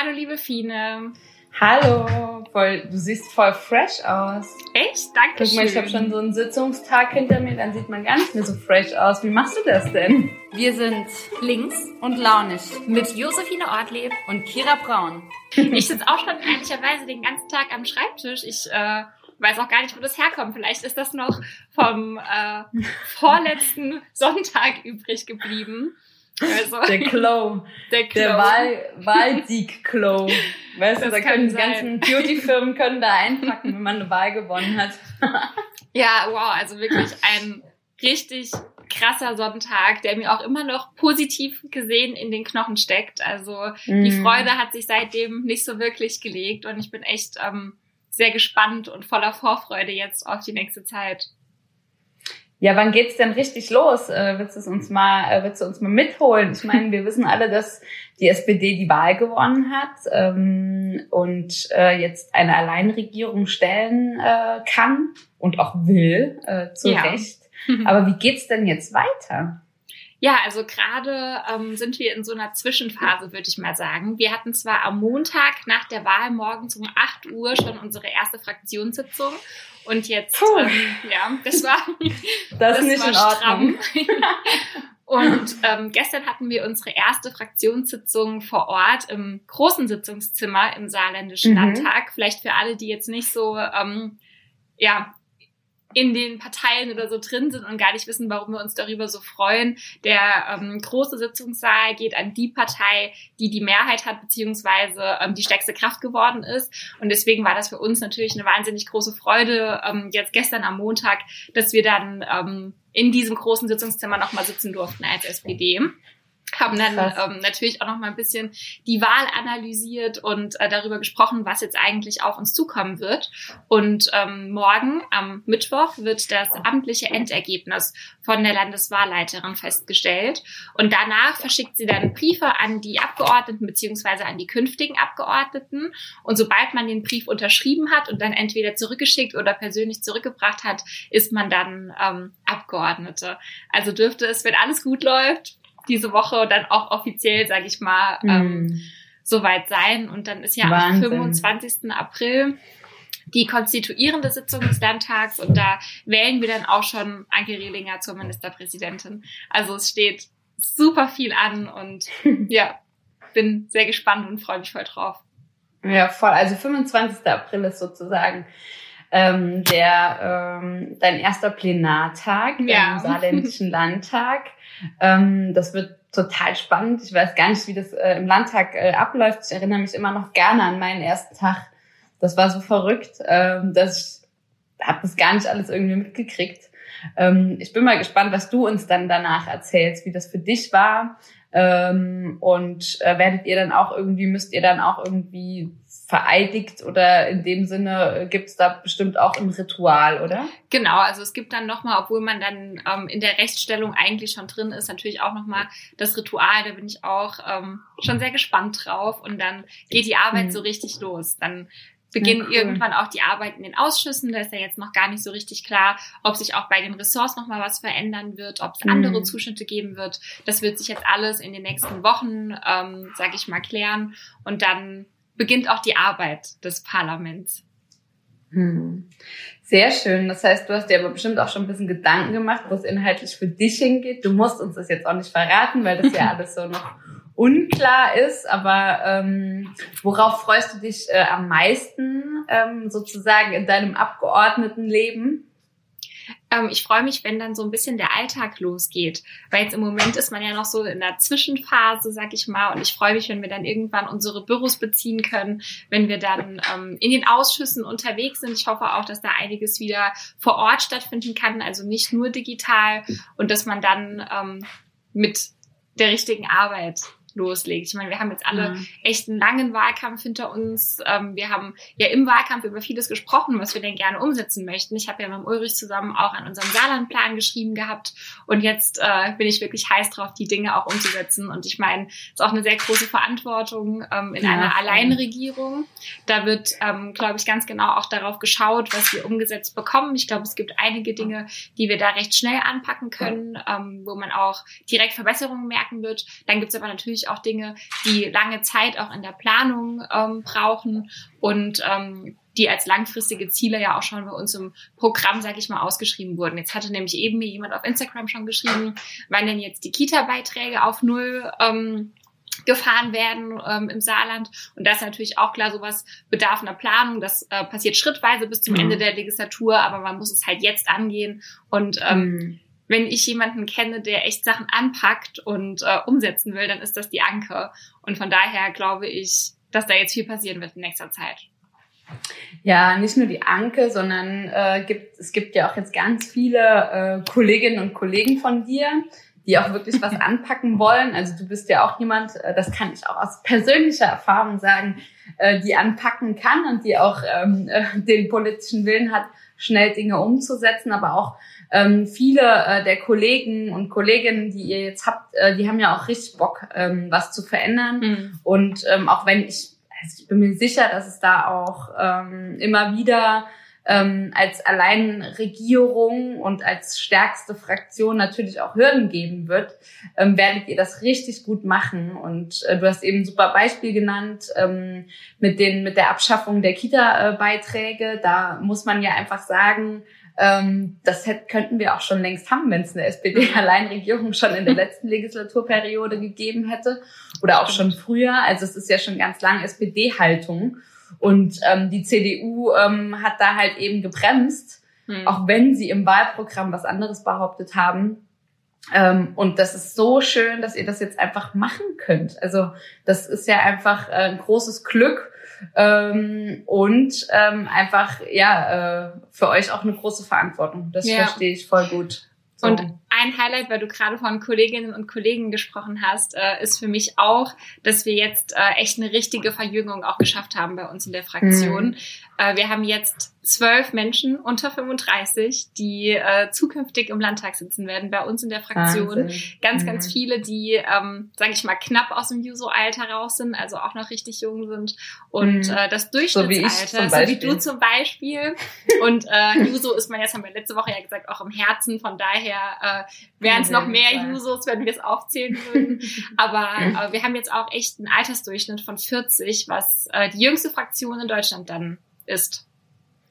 Hallo, liebe Fine. Hallo, voll, du siehst voll fresh aus. Echt? Danke Guck mal, ich habe schon so einen Sitzungstag hinter mir, dann sieht man gar nicht mehr so fresh aus. Wie machst du das denn? Wir sind links und launig mit Josephine Ortleb und Kira Braun. Ich sitze auch schon ehrlicherweise den ganzen Tag am Schreibtisch. Ich äh, weiß auch gar nicht, wo das herkommt. Vielleicht ist das noch vom äh, vorletzten Sonntag übrig geblieben. Also, der Glow. Der, Glow. der Wahl, Wahlsieg-Glow. Weißt du, da können die ganzen Beauty-Firmen können da einpacken, wenn man eine Wahl gewonnen hat. ja, wow, also wirklich ein richtig krasser Sonntag, der mir auch immer noch positiv gesehen in den Knochen steckt. Also mm. die mhm. Freude hat sich seitdem nicht so wirklich gelegt und ich bin echt ähm, sehr gespannt und voller Vorfreude jetzt auf die nächste Zeit. Ja, wann geht's denn richtig los? Äh, willst du uns mal, äh, willst du uns mal mitholen? Ich meine, wir wissen alle, dass die SPD die Wahl gewonnen hat ähm, und äh, jetzt eine Alleinregierung stellen äh, kann und auch will, äh, zu ja. Recht. Aber wie geht's denn jetzt weiter? Ja, also gerade ähm, sind wir in so einer Zwischenphase, würde ich mal sagen. Wir hatten zwar am Montag nach der Wahl morgens um 8 Uhr schon unsere erste Fraktionssitzung und jetzt, ähm, ja, das war das, das nicht war in Ordnung. Und ähm, gestern hatten wir unsere erste Fraktionssitzung vor Ort im großen Sitzungszimmer im Saarländischen mhm. Landtag. Vielleicht für alle, die jetzt nicht so ähm, ja, in den Parteien oder so drin sind und gar nicht wissen, warum wir uns darüber so freuen. Der ähm, große Sitzungssaal geht an die Partei, die die Mehrheit hat, beziehungsweise ähm, die stärkste Kraft geworden ist. Und deswegen war das für uns natürlich eine wahnsinnig große Freude, ähm, jetzt gestern am Montag, dass wir dann ähm, in diesem großen Sitzungszimmer nochmal sitzen durften als SPD haben dann ähm, natürlich auch noch mal ein bisschen die Wahl analysiert und äh, darüber gesprochen, was jetzt eigentlich auf uns zukommen wird. Und ähm, morgen am Mittwoch wird das amtliche Endergebnis von der Landeswahlleiterin festgestellt. Und danach verschickt sie dann Briefe an die Abgeordneten beziehungsweise an die künftigen Abgeordneten. Und sobald man den Brief unterschrieben hat und dann entweder zurückgeschickt oder persönlich zurückgebracht hat, ist man dann ähm, Abgeordnete. Also dürfte es, wenn alles gut läuft, diese Woche dann auch offiziell, sage ich mal, mm. ähm, soweit sein. Und dann ist ja Wahnsinn. am 25. April die konstituierende Sitzung des Landtags und da wählen wir dann auch schon Anke Rehlinger zur Ministerpräsidentin. Also es steht super viel an und ja, bin sehr gespannt und freue mich voll drauf. Ja, voll. Also 25. April ist sozusagen ähm, der ähm, dein erster Plenartag ja. im Saarländischen Landtag. Ähm, das wird total spannend. Ich weiß gar nicht, wie das äh, im Landtag äh, abläuft. Ich erinnere mich immer noch gerne an meinen ersten Tag. Das war so verrückt, ähm, dass ich habe das gar nicht alles irgendwie mitgekriegt. Ähm, ich bin mal gespannt, was du uns dann danach erzählst, wie das für dich war. Ähm, und äh, werdet ihr dann auch irgendwie, müsst ihr dann auch irgendwie vereidigt oder in dem Sinne gibt's da bestimmt auch ein Ritual, oder? Genau, also es gibt dann nochmal, obwohl man dann ähm, in der Rechtsstellung eigentlich schon drin ist, natürlich auch nochmal das Ritual, da bin ich auch ähm, schon sehr gespannt drauf und dann geht die Arbeit mhm. so richtig los. Dann beginnen ja, cool. irgendwann auch die Arbeit in den Ausschüssen. Da ist ja jetzt noch gar nicht so richtig klar, ob sich auch bei den Ressorts nochmal was verändern wird, ob es mhm. andere Zuschnitte geben wird. Das wird sich jetzt alles in den nächsten Wochen, ähm, sage ich mal, klären. Und dann beginnt auch die Arbeit des Parlaments. Hm. Sehr schön. Das heißt, du hast dir aber bestimmt auch schon ein bisschen Gedanken gemacht, wo es inhaltlich für dich hingeht. Du musst uns das jetzt auch nicht verraten, weil das ja alles so noch unklar ist. Aber ähm, worauf freust du dich äh, am meisten ähm, sozusagen in deinem Abgeordnetenleben? Ähm, ich freue mich, wenn dann so ein bisschen der Alltag losgeht. Weil jetzt im Moment ist man ja noch so in der Zwischenphase, sag ich mal. Und ich freue mich, wenn wir dann irgendwann unsere Büros beziehen können, wenn wir dann ähm, in den Ausschüssen unterwegs sind. Ich hoffe auch, dass da einiges wieder vor Ort stattfinden kann, also nicht nur digital. Und dass man dann ähm, mit der richtigen Arbeit loslegt. Ich meine, wir haben jetzt alle mhm. echt einen langen Wahlkampf hinter uns. Ähm, wir haben ja im Wahlkampf über vieles gesprochen, was wir denn gerne umsetzen möchten. Ich habe ja mit Ulrich zusammen auch an unserem Saarlandplan geschrieben gehabt und jetzt äh, bin ich wirklich heiß drauf, die Dinge auch umzusetzen. Und ich meine, es ist auch eine sehr große Verantwortung ähm, in ja, einer Alleinregierung. Da wird, ähm, glaube ich, ganz genau auch darauf geschaut, was wir umgesetzt bekommen. Ich glaube, es gibt einige Dinge, die wir da recht schnell anpacken können, ähm, wo man auch direkt Verbesserungen merken wird. Dann gibt es aber natürlich natürlich auch Dinge, die lange Zeit auch in der Planung ähm, brauchen und ähm, die als langfristige Ziele ja auch schon bei uns im Programm, sage ich mal, ausgeschrieben wurden. Jetzt hatte nämlich eben mir jemand auf Instagram schon geschrieben, wann denn jetzt die Kita-Beiträge auf null ähm, gefahren werden ähm, im Saarland. Und das ist natürlich auch klar, sowas bedarf einer Planung. Das äh, passiert schrittweise bis zum mhm. Ende der Legislatur, aber man muss es halt jetzt angehen. Und ähm, mhm. Wenn ich jemanden kenne, der echt Sachen anpackt und äh, umsetzen will, dann ist das die Anke. Und von daher glaube ich, dass da jetzt viel passieren wird in nächster Zeit. Ja, nicht nur die Anke, sondern äh, gibt, es gibt ja auch jetzt ganz viele äh, Kolleginnen und Kollegen von dir, die auch wirklich was anpacken wollen. Also du bist ja auch jemand, äh, das kann ich auch aus persönlicher Erfahrung sagen, äh, die anpacken kann und die auch ähm, äh, den politischen Willen hat, schnell Dinge umzusetzen, aber auch ähm, viele äh, der Kollegen und Kolleginnen, die ihr jetzt habt, äh, die haben ja auch richtig Bock, ähm, was zu verändern. Mhm. Und ähm, auch wenn ich, also ich bin mir sicher, dass es da auch ähm, immer wieder ähm, als Alleinregierung und als stärkste Fraktion natürlich auch Hürden geben wird, ähm, werdet ihr das richtig gut machen. Und äh, du hast eben ein super Beispiel genannt ähm, mit den mit der Abschaffung der Kita-Beiträge. Da muss man ja einfach sagen, ähm, das hätten, könnten wir auch schon längst haben, wenn es eine SPD-Alleinregierung schon in der letzten Legislaturperiode gegeben hätte oder auch schon früher. Also es ist ja schon ganz lange SPD-Haltung. Und ähm, die CDU ähm, hat da halt eben gebremst, hm. auch wenn sie im Wahlprogramm was anderes behauptet haben. Ähm, und das ist so schön, dass ihr das jetzt einfach machen könnt. Also das ist ja einfach äh, ein großes Glück ähm, und ähm, einfach ja äh, für euch auch eine große Verantwortung. Das ja. verstehe ich voll gut. So. Und ein Highlight, weil du gerade von Kolleginnen und Kollegen gesprochen hast, äh, ist für mich auch, dass wir jetzt äh, echt eine richtige Verjüngung auch geschafft haben bei uns in der Fraktion. Mhm. Äh, wir haben jetzt zwölf Menschen unter 35, die äh, zukünftig im Landtag sitzen werden bei uns in der Fraktion. Wahnsinn. Ganz, mhm. ganz viele, die, ähm, sage ich mal, knapp aus dem Juso-Alter raus sind, also auch noch richtig jung sind. Und mhm. äh, das Durchschnittsalter, so wie, so wie, du zum Beispiel. Und äh, Juso ist man jetzt, haben wir letzte Woche ja gesagt, auch im Herzen. Von daher äh, wären es noch mehr Jusos, wenn wir es aufzählen würden. Aber äh, wir haben jetzt auch echt einen Altersdurchschnitt von 40, was äh, die jüngste Fraktion in Deutschland dann ist.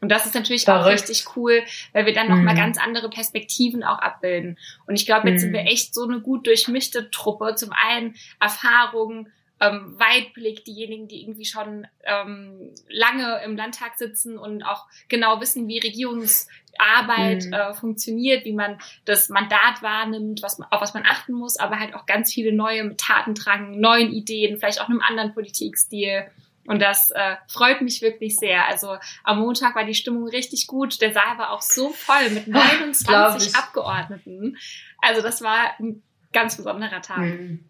Und das ist natürlich Verrückt. auch richtig cool, weil wir dann mhm. nochmal ganz andere Perspektiven auch abbilden. Und ich glaube, jetzt mhm. sind wir echt so eine gut durchmischte Truppe. Zum einen Erfahrung, ähm, Weitblick, diejenigen, die irgendwie schon ähm, lange im Landtag sitzen und auch genau wissen, wie Regierungsarbeit mhm. äh, funktioniert, wie man das Mandat wahrnimmt, was man, auf was man achten muss, aber halt auch ganz viele neue Tatendrang, neuen Ideen, vielleicht auch einem anderen Politikstil. Und das äh, freut mich wirklich sehr. Also am Montag war die Stimmung richtig gut. Der Saal war auch so voll mit 29 Abgeordneten. Also das war ein ganz besonderer Tag. Mhm.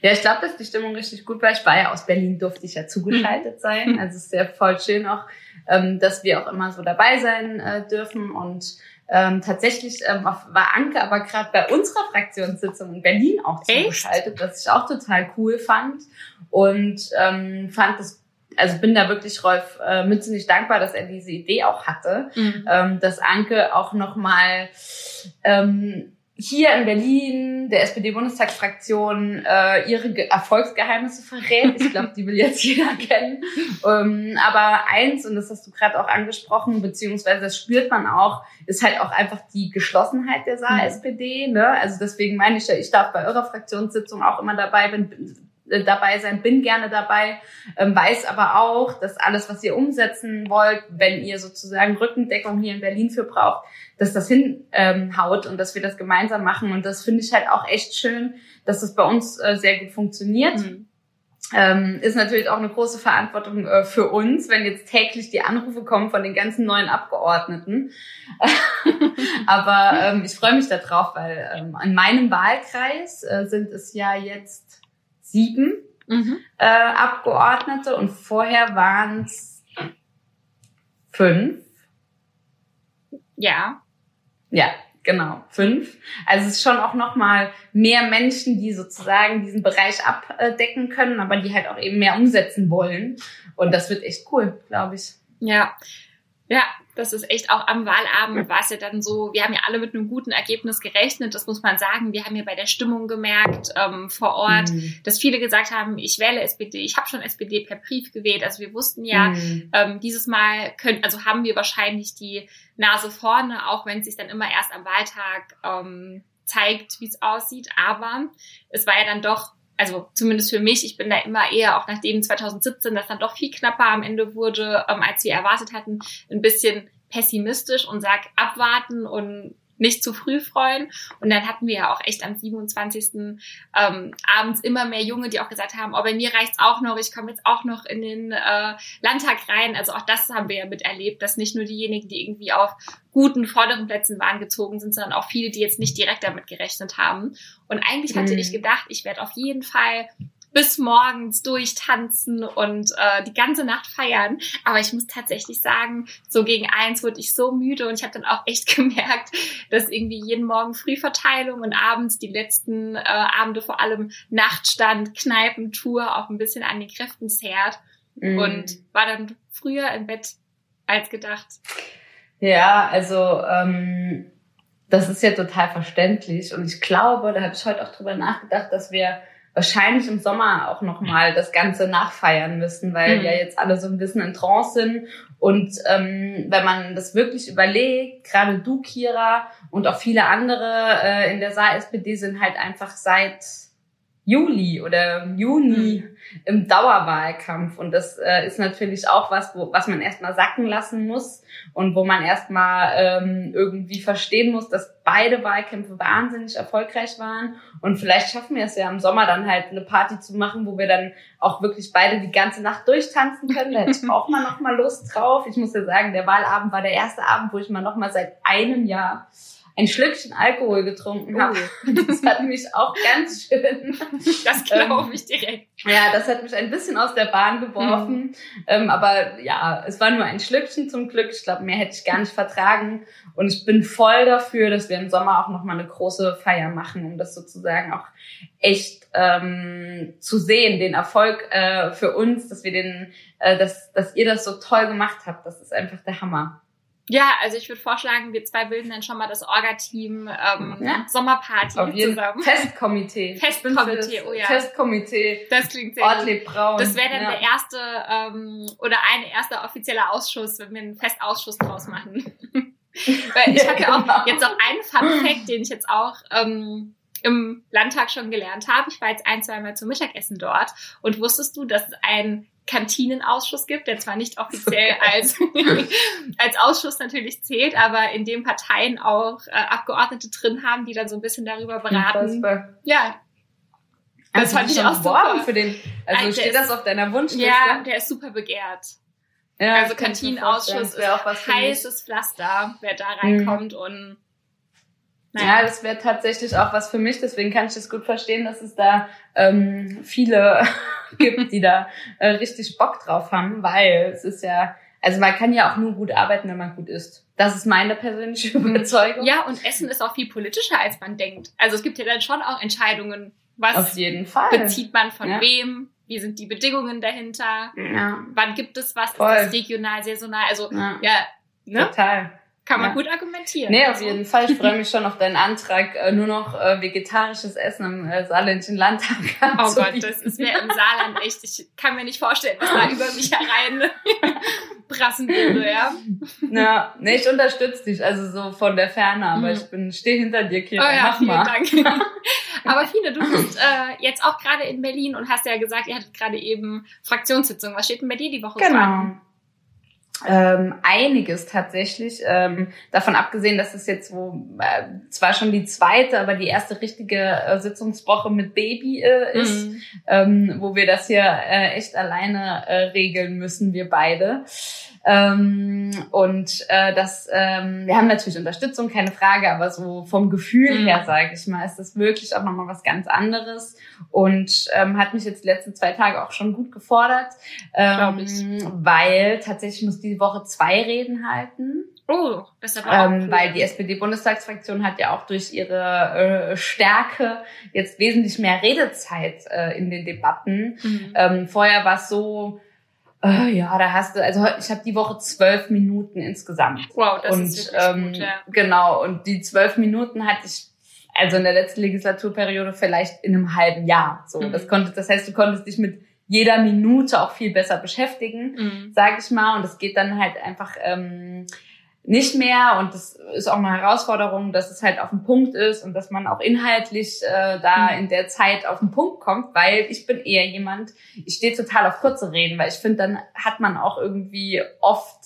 Ja, ich glaube, dass die Stimmung richtig gut war. Ich war ja aus Berlin, durfte ich ja zugeschaltet sein. Mhm. Also es ist ja voll schön auch, ähm, dass wir auch immer so dabei sein äh, dürfen und ähm, tatsächlich ähm, war Anke aber gerade bei unserer Fraktionssitzung in Berlin auch zugeschaltet, was ich auch total cool fand. Und ähm, fand das also bin da wirklich Rolf äh, Mützenich dankbar, dass er diese Idee auch hatte, mhm. ähm, dass Anke auch nochmal ähm, hier in Berlin der SPD-Bundestagsfraktion äh, ihre Ge Erfolgsgeheimnisse verrät. Ich glaube, die will jetzt jeder kennen. Ähm, aber eins, und das hast du gerade auch angesprochen, beziehungsweise das spürt man auch, ist halt auch einfach die Geschlossenheit der Saar-SPD. Ne? Also deswegen meine ich ja, ich darf bei eurer Fraktionssitzung auch immer dabei bin, dabei sein, bin gerne dabei, ähm, weiß aber auch, dass alles, was ihr umsetzen wollt, wenn ihr sozusagen Rückendeckung hier in Berlin für braucht, dass das hinhaut ähm, und dass wir das gemeinsam machen. Und das finde ich halt auch echt schön, dass das bei uns äh, sehr gut funktioniert. Mhm. Ähm, ist natürlich auch eine große Verantwortung äh, für uns, wenn jetzt täglich die Anrufe kommen von den ganzen neuen Abgeordneten. Aber ähm, ich freue mich darauf, weil ähm, an meinem Wahlkreis äh, sind es ja jetzt sieben mhm. äh, Abgeordnete und vorher waren es fünf. Ja. Ja, genau, fünf. Also es ist schon auch nochmal mehr Menschen, die sozusagen diesen Bereich abdecken können, aber die halt auch eben mehr umsetzen wollen. Und das wird echt cool, glaube ich. Ja. Ja, das ist echt auch am Wahlabend war es ja dann so, wir haben ja alle mit einem guten Ergebnis gerechnet, das muss man sagen. Wir haben ja bei der Stimmung gemerkt ähm, vor Ort, mhm. dass viele gesagt haben, ich wähle SPD, ich habe schon SPD per Brief gewählt. Also wir wussten ja, mhm. ähm, dieses Mal können, also haben wir wahrscheinlich die Nase vorne, auch wenn es sich dann immer erst am Wahltag ähm, zeigt, wie es aussieht. Aber es war ja dann doch also zumindest für mich, ich bin da immer eher, auch nachdem 2017 das dann doch viel knapper am Ende wurde, ähm, als wir erwartet hatten, ein bisschen pessimistisch und sag abwarten und nicht zu früh freuen. Und dann hatten wir ja auch echt am 27. Ähm, abends immer mehr Junge, die auch gesagt haben, oh, bei mir reicht's auch noch, ich komme jetzt auch noch in den äh, Landtag rein. Also auch das haben wir ja miterlebt, dass nicht nur diejenigen, die irgendwie auf guten vorderen Plätzen waren, gezogen sind, sondern auch viele, die jetzt nicht direkt damit gerechnet haben. Und eigentlich hatte mhm. ich gedacht, ich werde auf jeden Fall bis morgens durchtanzen und äh, die ganze Nacht feiern. Aber ich muss tatsächlich sagen, so gegen eins wurde ich so müde und ich habe dann auch echt gemerkt, dass irgendwie jeden Morgen Frühverteilung und abends die letzten äh, Abende vor allem Nachtstand, Kneipentour auch ein bisschen an den Kräften zehrt mm. und war dann früher im Bett als gedacht. Ja, also ähm, das ist ja total verständlich und ich glaube, da habe ich heute auch drüber nachgedacht, dass wir wahrscheinlich im Sommer auch nochmal das Ganze nachfeiern müssen, weil mhm. ja jetzt alle so ein bisschen in Trance sind. Und ähm, wenn man das wirklich überlegt, gerade du, Kira, und auch viele andere äh, in der Saar-SPD sind halt einfach seit Juli oder Juni mhm. im Dauerwahlkampf. Und das äh, ist natürlich auch was, wo, was man erstmal sacken lassen muss und wo man erstmal ähm, irgendwie verstehen muss, dass beide Wahlkämpfe wahnsinnig erfolgreich waren. Und vielleicht schaffen wir es ja im Sommer dann halt eine Party zu machen, wo wir dann auch wirklich beide die ganze Nacht durchtanzen können. Da hätte ich auch mal noch mal Lust drauf. Ich muss ja sagen, der Wahlabend war der erste Abend, wo ich mal noch mal seit einem Jahr ein Schlückchen Alkohol getrunken habe. Oh. Das hat mich auch ganz schön. Das glaube ich direkt. Ja, das hat mich ein bisschen aus der Bahn geworfen. Mhm. Ähm, aber ja, es war nur ein Schlückchen zum Glück. Ich glaube, mehr hätte ich gar nicht vertragen. Und ich bin voll dafür, dass wir im Sommer auch nochmal eine große Feier machen, um das sozusagen auch echt ähm, zu sehen, den Erfolg äh, für uns, dass wir den, äh, dass, dass ihr das so toll gemacht habt. Das ist einfach der Hammer. Ja, also ich würde vorschlagen, wir zwei bilden dann schon mal das Orga-Team ähm, ja. Sommerparty Auf jeden zusammen. Festkomitee. Festkomitee, oh ja. Festkomitee. Das klingt sehr Ortlieb Braun. Das wäre dann ja. der erste ähm, oder ein erster offizieller Ausschuss, wenn wir einen Festausschuss draus machen. Weil ich ja, hatte auch genau. jetzt auch einen Fun Fact, den ich jetzt auch ähm, im Landtag schon gelernt habe. Ich war jetzt ein, zwei Mal zum Mittagessen dort und wusstest du, dass es ein Kantinenausschuss gibt, der zwar nicht offiziell als, als Ausschuss natürlich zählt, aber in dem Parteien auch äh, Abgeordnete drin haben, die dann so ein bisschen darüber beraten. Ja. Das also fand ich auch super. Für den, also, also steht das auf deiner Wunschliste? Ja, der ist super begehrt. Ja, also Kantinenausschuss ist auch was heißes Pflaster, wer da reinkommt mhm. und. Ja, das wäre tatsächlich auch was für mich, deswegen kann ich das gut verstehen, dass es da ähm, viele gibt, die da äh, richtig Bock drauf haben, weil es ist ja, also man kann ja auch nur gut arbeiten, wenn man gut isst. Das ist meine persönliche Überzeugung. Ja, und Essen ist auch viel politischer, als man denkt. Also es gibt ja dann schon auch Entscheidungen, was Auf jeden Fall. bezieht man von ja. wem, wie sind die Bedingungen dahinter, ja. wann gibt es was, Voll. ist das regional, saisonal, also ja, ja ne? Total. Kann man ja. gut argumentieren. Nee, auf also. jeden Fall. Ich freue mich schon auf deinen Antrag, äh, nur noch äh, vegetarisches Essen im äh, saarländischen Landtag. Oh Gott, das ist mir im Saarland echt. Ich kann mir nicht vorstellen, was da über mich herein brassen würde, ja. Ja, nee, ich unterstütze dich, also so von der Ferne, aber mhm. ich bin, stehe hinter dir, Kira. Oh ja, Mach vielen mal. Dank. aber Fine, du bist äh, jetzt auch gerade in Berlin und hast ja gesagt, ihr hattet gerade eben Fraktionssitzung. Was steht denn bei dir die Woche genau. an? Ähm, einiges tatsächlich. Ähm, davon abgesehen, dass es jetzt wo äh, zwar schon die zweite, aber die erste richtige äh, Sitzungswoche mit Baby äh, ist, mhm. ähm, wo wir das hier äh, echt alleine äh, regeln müssen, wir beide. Ähm, und äh, das, ähm, wir haben natürlich Unterstützung, keine Frage, aber so vom Gefühl mhm. her, sage ich mal, ist das wirklich auch nochmal was ganz anderes und ähm, hat mich jetzt die letzten zwei Tage auch schon gut gefordert, ähm, weil tatsächlich muss diese Woche zwei Reden halten. Oh, das ist aber ähm, Weil die SPD-Bundestagsfraktion hat ja auch durch ihre äh, Stärke jetzt wesentlich mehr Redezeit äh, in den Debatten. Mhm. Ähm, vorher war es so, Uh, ja, da hast du, also ich habe die Woche zwölf Minuten insgesamt. Wow, das und, ist wirklich ähm, gut, ja. Genau, und die zwölf Minuten hatte ich also in der letzten Legislaturperiode vielleicht in einem halben Jahr. So, Mhm. das konnte, das heißt, du konntest dich mit jeder Minute auch viel besser beschäftigen, Mhm. sage ich mal. Und es geht dann halt einfach ähm, nicht mehr. Und das ist auch eine Herausforderung, dass es halt auf den Punkt ist und dass man auch inhaltlich äh, da Mhm. in der Zeit auf den Punkt kommt, weil ich bin eher jemand, ich stehe total auf kurze Reden, weil ich finde, dann hat man auch irgendwie oft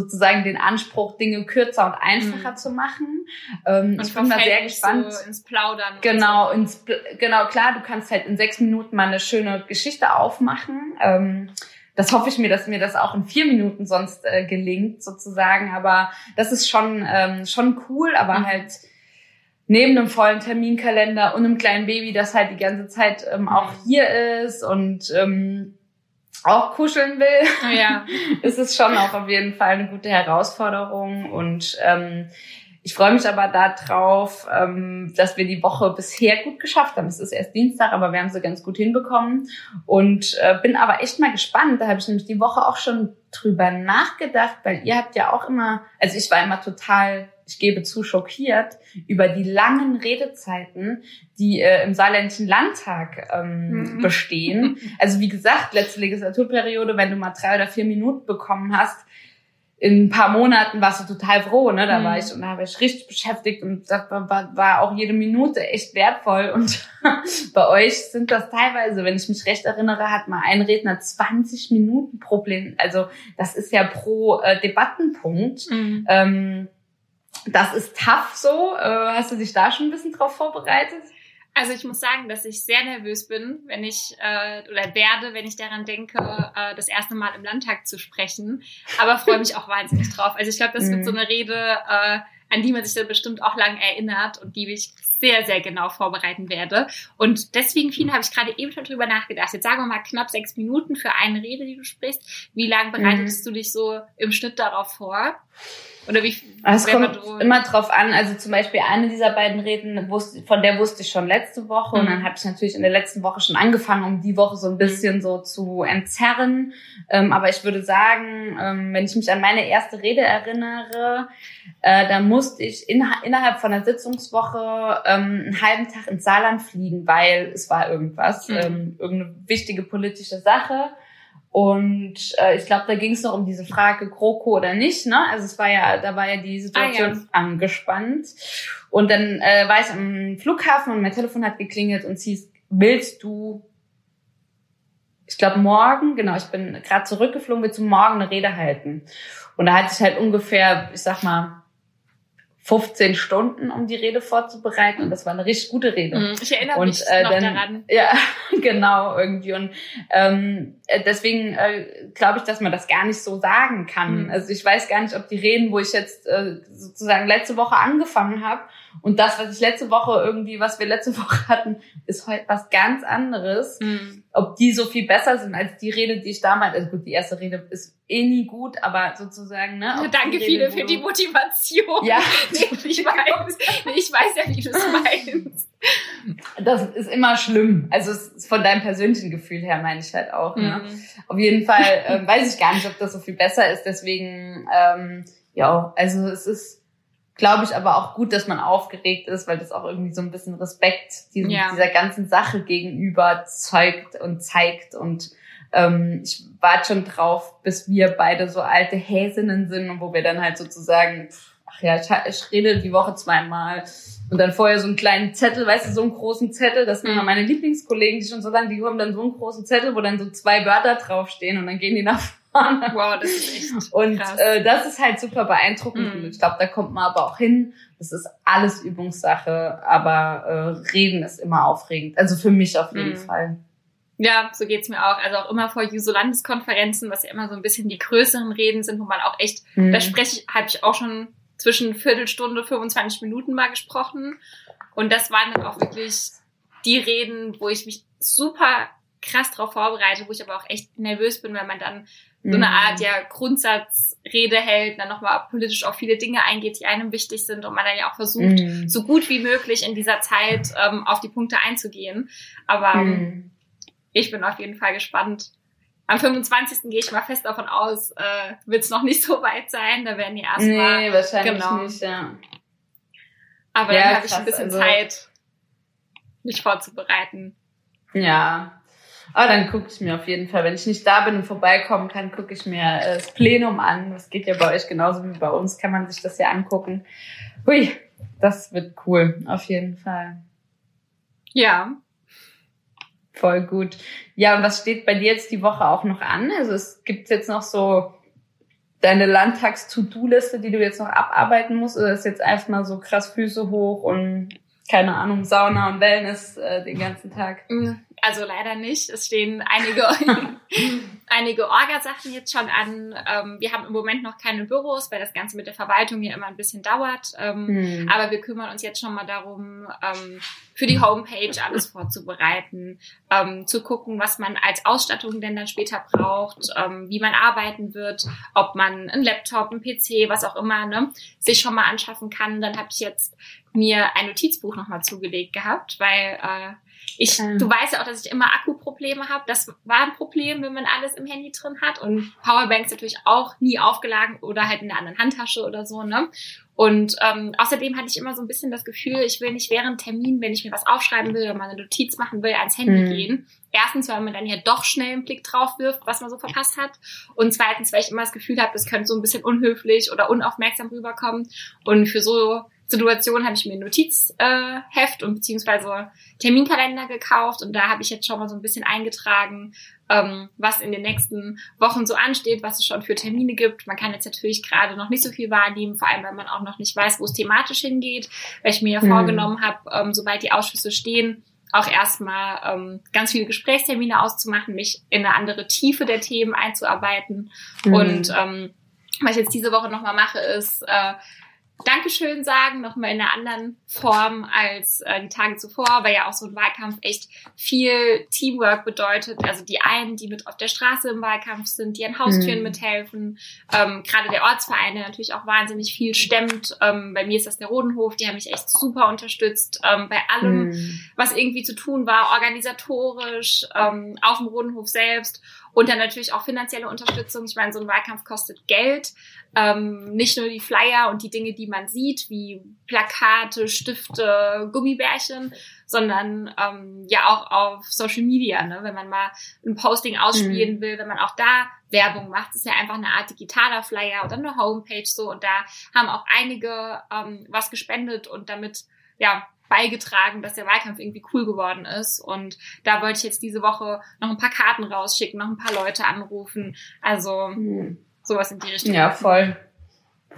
sozusagen den Anspruch, Dinge kürzer und einfacher Mhm. zu machen. Ähm, ich bin verfällt sehr gespannt. So ins Plaudern. Genau, So. ins, genau, klar, du kannst halt in sechs Minuten mal eine schöne Geschichte aufmachen. Ähm, das hoffe ich mir, dass mir das auch in vier Minuten sonst äh, gelingt, sozusagen. Aber das ist schon, ähm, schon cool, aber Mhm. halt neben einem vollen Terminkalender und einem kleinen Baby, das halt die ganze Zeit ähm, auch Mhm. hier ist und ähm, auch kuscheln will Oh ja. ist es schon auch auf jeden Fall eine gute Herausforderung und ähm, ich freue mich aber darauf, ähm, dass wir die Woche bisher gut geschafft haben. Es ist erst Dienstag, aber wir haben sie ganz gut hinbekommen und äh, bin aber echt mal gespannt. Da habe ich nämlich die Woche auch schon drüber nachgedacht, weil ihr habt ja auch immer, also ich war immer total, ich gebe zu, schockiert über die langen Redezeiten, die äh, im Saarländischen Landtag ähm, Mhm. bestehen. Also wie gesagt, letzte Legislaturperiode, wenn du mal drei oder vier Minuten bekommen hast, in ein paar Monaten warst du total froh, ne? Da Mhm. war ich und da war ich richtig beschäftigt und da war, war, war auch jede Minute echt wertvoll. Und bei euch sind das teilweise, wenn ich mich recht erinnere, hat mal ein Redner 20 Minuten pro Plen. Also das ist ja pro äh, Debattenpunkt. Mhm. Ähm, das ist tough so. Äh, hast du dich da schon ein bisschen drauf vorbereitet? Also ich muss sagen, dass ich sehr nervös bin, wenn ich äh, oder werde, wenn ich daran denke, äh, das erste Mal im Landtag zu sprechen. Aber freue mich auch wahnsinnig drauf. Also ich glaube, das wird Mhm. so eine Rede, äh, an die man sich dann bestimmt auch lang erinnert und die ich sehr, sehr genau vorbereiten werde. Und deswegen, vielen habe ich gerade eben schon drüber nachgedacht. Jetzt sagen wir mal knapp sechs Minuten für eine Rede, die du sprichst. Wie lange bereitest du dich so im Schnitt darauf vor? Oder wie? Es wenn man kommt immer drauf an. Also zum Beispiel eine dieser beiden Reden, von der wusste ich schon letzte Woche. Und Mhm. dann habe ich natürlich in der letzten Woche schon angefangen, um die Woche so ein bisschen so zu entzerren. Ähm, aber ich würde sagen, ähm, wenn ich mich an meine erste Rede erinnere, äh, da musste ich in, innerhalb von der Sitzungswoche ähm, einen halben Tag ins Saarland fliegen, weil es war irgendwas, Mhm. ähm, irgendeine wichtige politische Sache. Und äh, ich glaube, da ging es noch um diese Frage GroKo oder nicht. Ne? Also es war ja, da war ja die Situation Ah, ja. angespannt. Und dann äh, war ich am Flughafen und mein Telefon hat geklingelt und hieß, willst du, ich glaube morgen, genau, ich bin gerade zurückgeflogen, willst du morgen eine Rede halten? Und da hatte ich halt ungefähr, ich sag mal, 15 Stunden, um die Rede vorzubereiten. Und das war eine richtig gute Rede. Mhm. Ich erinnere Und mich äh, noch dann, daran. ja, genau, irgendwie. Und ähm, äh, deswegen äh, glaube ich, dass man das gar nicht so sagen kann. Mhm. Also ich weiß gar nicht, ob die Reden, wo ich jetzt äh, sozusagen letzte Woche angefangen habe und das, was ich letzte Woche irgendwie, was wir letzte Woche hatten, ist heute was ganz anderes. Mhm. Ob die so viel besser sind als die Rede, die ich damals, also gut, die erste Rede ist eh nie gut, aber sozusagen, ne? ob Danke viele für die Motivation. Ja, ich weiß, ich weiß ja, wie du es meinst. Das ist immer schlimm. Also von deinem persönlichen Gefühl her meine ich halt auch. Ne? Mhm. Auf jeden Fall ähm, weiß ich gar nicht, ob das so viel besser ist. Deswegen, ähm, ja, also es ist, glaube ich, aber auch gut, dass man aufgeregt ist, weil das auch irgendwie so ein bisschen Respekt diesem, Ja. dieser ganzen Sache gegenüber zeugt und zeigt. Und ähm, ich warte schon drauf, bis wir beide so alte Häsinnen sind und wo wir dann halt sozusagen, ach ja, ich, ich rede die Woche zweimal. Und dann vorher so einen kleinen Zettel, weißt du, so einen großen Zettel, das sind Mhm. immer meine Lieblingskollegen, die schon so lange, die haben dann so einen großen Zettel, wo dann so zwei Wörter draufstehen und dann gehen die nach vorne. Wow, das ist echt Und krass. äh, das ist halt super beeindruckend. Mhm. Und ich glaube, da kommt man aber auch hin. Das ist alles Übungssache, aber äh, Reden ist immer aufregend. Also für mich auf jeden Mhm. Fall. Ja, so geht's mir auch. Also auch immer vor so Landeskonferenzen, was ja immer so ein bisschen die größeren Reden sind, wo man auch echt, Mhm. da spreche ich, habe ich auch schon zwischen Viertelstunde, 25 Minuten mal gesprochen. Und das waren dann auch wirklich die Reden, wo ich mich super krass drauf vorbereite, wo ich aber auch echt nervös bin, weil man dann so eine Mhm. Art ja Grundsatzrede hält, dann nochmal politisch auf viele Dinge eingeht, die einem wichtig sind und man dann ja auch versucht, Mhm. so gut wie möglich in dieser Zeit ähm, auf die Punkte einzugehen. Aber Mhm. ich bin auf jeden Fall gespannt, am 25. gehe ich mal fest davon aus, äh, wird es noch nicht so weit sein. Da werden die erstmal. Nee, wahrscheinlich genau. nicht, ja. Aber ja, dann habe ich ein bisschen also, Zeit, mich vorzubereiten. Ja. Aber dann gucke ich mir auf jeden Fall, wenn ich nicht da bin und vorbeikommen kann, gucke ich mir äh, das Plenum an. Das geht ja bei euch genauso wie bei uns, kann man sich das ja angucken. Hui, das wird cool, auf jeden Fall. Ja. Voll gut. Ja, und was steht bei dir jetzt die Woche auch noch an? Also es gibt jetzt noch so deine Landtags-To-Do-Liste, die du jetzt noch abarbeiten musst, oder ist jetzt erstmal so krass Füße hoch und keine Ahnung, Sauna und Wellness äh, den ganzen Tag? Mhm. Also leider nicht. Es stehen einige, einige Orgasachen jetzt schon an. Ähm, wir haben im Moment noch keine Büros, weil das Ganze mit der Verwaltung hier immer ein bisschen dauert. Ähm, hm. Aber wir kümmern uns jetzt schon mal darum, ähm, für die Homepage alles vorzubereiten, ähm, zu gucken, was man als Ausstattung denn dann später braucht, ähm, wie man arbeiten wird, ob man einen Laptop, einen PC, was auch immer, ne, sich schon mal anschaffen kann. Dann habe ich jetzt mir ein Notizbuch nochmal zugelegt gehabt, weil äh, ich, ähm. du weißt ja auch, dass ich immer Akkuprobleme habe. Das war ein Problem, wenn man alles im Handy drin hat. Und Powerbanks natürlich auch nie aufgeladen oder halt in der anderen Handtasche oder so, ne? Und ähm, außerdem hatte ich immer so ein bisschen das Gefühl, ich will nicht während Termin, wenn ich mir was aufschreiben will oder mal eine Notiz machen will, ans Handy mhm. gehen. Erstens, weil man dann ja doch schnell einen Blick drauf wirft, was man so verpasst hat. Und zweitens, weil ich immer das Gefühl habe, das könnte so ein bisschen unhöflich oder unaufmerksam rüberkommen. Und für so Situation habe ich mir ein Notizheft und beziehungsweise Terminkalender gekauft und da habe ich jetzt schon mal so ein bisschen eingetragen, ähm, was in den nächsten Wochen so ansteht, was es schon für Termine gibt. Man kann jetzt natürlich gerade noch nicht so viel wahrnehmen, vor allem weil man auch noch nicht weiß, wo es thematisch hingeht, weil ich mir ja mhm. vorgenommen habe, ähm, sobald die Ausschüsse stehen, auch erstmal ähm, ganz viele Gesprächstermine auszumachen, mich in eine andere Tiefe der Themen einzuarbeiten. Mhm. Und ähm, was ich jetzt diese Woche nochmal mache, ist äh, Dankeschön sagen, nochmal in einer anderen Form als äh, die Tage zuvor, weil ja auch so ein Wahlkampf echt viel Teamwork bedeutet. Also die einen, die mit auf der Straße im Wahlkampf sind, die an Haustüren mhm. mithelfen. Ähm, Gerade der Ortsverein, der natürlich auch wahnsinnig viel stemmt. Ähm, bei mir ist das der Rodenhof, die haben mich echt super unterstützt ähm, bei allem, mhm. was irgendwie zu tun war, organisatorisch, ähm, auf dem Rodenhof selbst. Und dann natürlich auch finanzielle Unterstützung. Ich meine, so ein Wahlkampf kostet Geld. Ähm, nicht nur die Flyer und die Dinge, die man sieht, wie Plakate, Stifte, Gummibärchen, sondern ähm, ja auch auf Social Media, ne? wenn man mal ein Posting ausspielen mhm. will, wenn man auch da Werbung macht, ist ja einfach eine Art digitaler Flyer oder eine Homepage so und da haben auch einige ähm, was gespendet und damit ja beigetragen, dass der Wahlkampf irgendwie cool geworden ist. Und da wollte ich jetzt diese Woche noch ein paar Karten rausschicken, noch ein paar Leute anrufen. Also mhm. sowas in die Richtung. Ja, voll.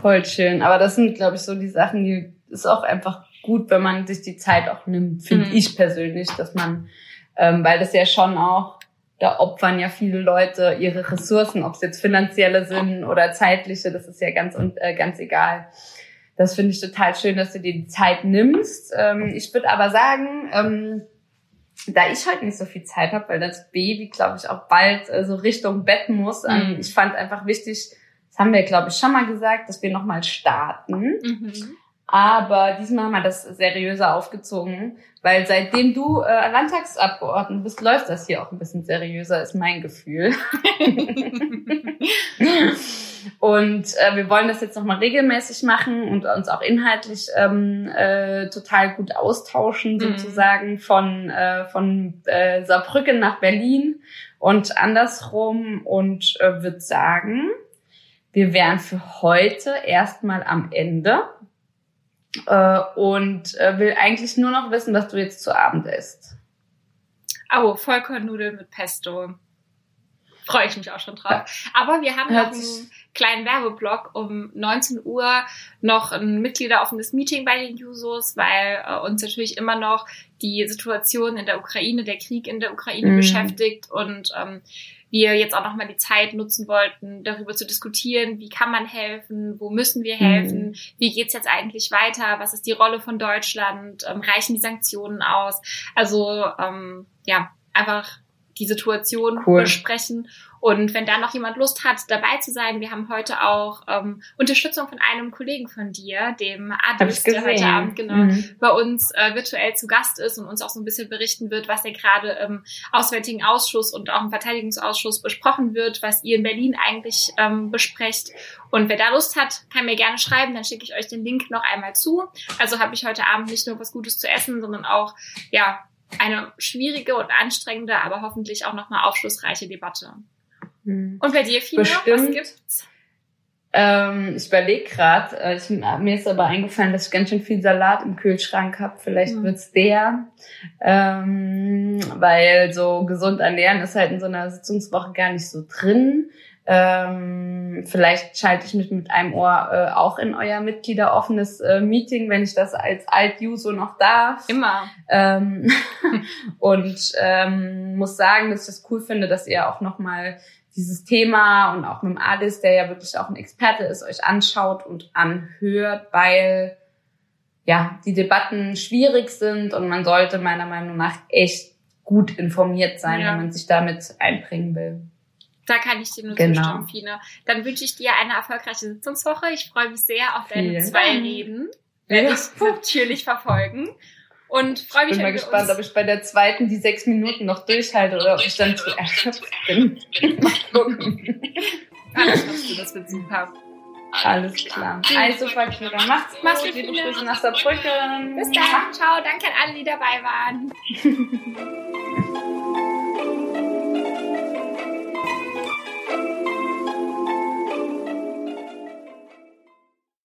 Voll schön. Aber das sind, glaube ich, so die Sachen, die ist auch einfach gut, wenn man sich die Zeit auch nimmt, finde mhm. ich persönlich, dass man, ähm, weil das ja schon auch, da opfern ja viele Leute ihre Ressourcen, ob es jetzt finanzielle sind oder zeitliche, das ist ja ganz und äh, ganz egal. Das finde ich total schön, dass du dir die Zeit nimmst. Ähm, ich würde aber sagen, ähm, da ich heute nicht so viel Zeit habe, weil das Baby, glaube ich, auch bald äh, so Richtung Bett muss, ähm, mhm. ich fand einfach wichtig, das haben wir, glaube ich, schon mal gesagt, dass wir nochmal starten. Mhm. Aber diesmal haben wir das seriöser aufgezogen, weil seitdem du äh, Landtagsabgeordnete bist, läuft das hier auch ein bisschen seriöser, ist mein Gefühl. und äh, wir wollen das jetzt nochmal regelmäßig machen und uns auch inhaltlich ähm, äh, total gut austauschen, mhm. sozusagen von, äh, von äh, Saarbrücken nach Berlin und andersrum und äh, würde sagen, wir wären für heute erstmal am Ende äh, und äh, will eigentlich nur noch wissen, was du jetzt zu Abend isst. Oh, Vollkornnudeln mit Pesto. Freue ich mich auch schon drauf. Aber wir haben noch einen kleinen Werbeblock um 19 Uhr noch ein mitgliederoffenes Meeting bei den Jusos, weil äh, uns natürlich immer noch die Situation in der Ukraine, der Krieg in der Ukraine mhm. beschäftigt und ähm, wir jetzt auch nochmal die Zeit nutzen wollten, darüber zu diskutieren, wie kann man helfen, wo müssen wir helfen, mhm. wie geht's jetzt eigentlich weiter, was ist die Rolle von Deutschland, ähm, reichen die Sanktionen aus? Also ähm, ja, einfach die Situation cool. besprechen Und wenn da noch jemand Lust hat, dabei zu sein, wir haben heute auch ähm, Unterstützung von einem Kollegen von dir, dem Adis, der heute Abend genau mhm. bei uns äh, virtuell zu Gast ist und uns auch so ein bisschen berichten wird, was er gerade im Auswärtigen Ausschuss und auch im Verteidigungsausschuss besprochen wird, was ihr in Berlin eigentlich ähm, besprecht. Und wer da Lust hat, kann mir gerne schreiben, dann schicke ich euch den Link noch einmal zu. Also habe ich heute Abend nicht nur was Gutes zu essen, sondern auch ja eine schwierige und anstrengende, aber hoffentlich auch nochmal aufschlussreiche Debatte. Hm. Und bei dir, Fina, was gibt's? Ähm, ich überlege gerade, äh, mir ist aber eingefallen, dass ich ganz schön viel Salat im Kühlschrank habe. Vielleicht mhm. wird's der. Ähm, weil so gesund ernähren ist halt in so einer Sitzungswoche gar nicht so drin. Ähm, vielleicht schalte ich mich mit einem Ohr äh, auch in euer Mitgliederoffenes äh, Meeting, wenn ich das als Alt-Juso noch darf. Immer. Ähm, und ähm, muss sagen, dass ich das cool finde, dass ihr auch nochmal dieses Thema und auch mit dem Adis, der ja wirklich auch ein Experte ist, euch anschaut und anhört, weil ja, die Debatten schwierig sind und man sollte meiner Meinung nach echt gut informiert sein, ja. wenn man sich damit einbringen will. Da kann ich dir nur genau. zustimmen, Fine. Dann wünsche ich dir eine erfolgreiche Sitzungswoche. Ich freue mich sehr auf deine Vielen zwei Dank. Reden. Werde ja. ich natürlich verfolgen. Und freue mich, bin mal gespannt, ob ich bei der zweiten die sechs Minuten noch durchhalte oder ob ich dann zu erschöpft bin. mal gucken. Alles schaffst du, das wird super. Alles klar. Also, Fakira, macht's gut. Mach's gut. Liebe Grüße nach Saarbrücken. Bis dann. Ciao. Danke an alle, die dabei waren.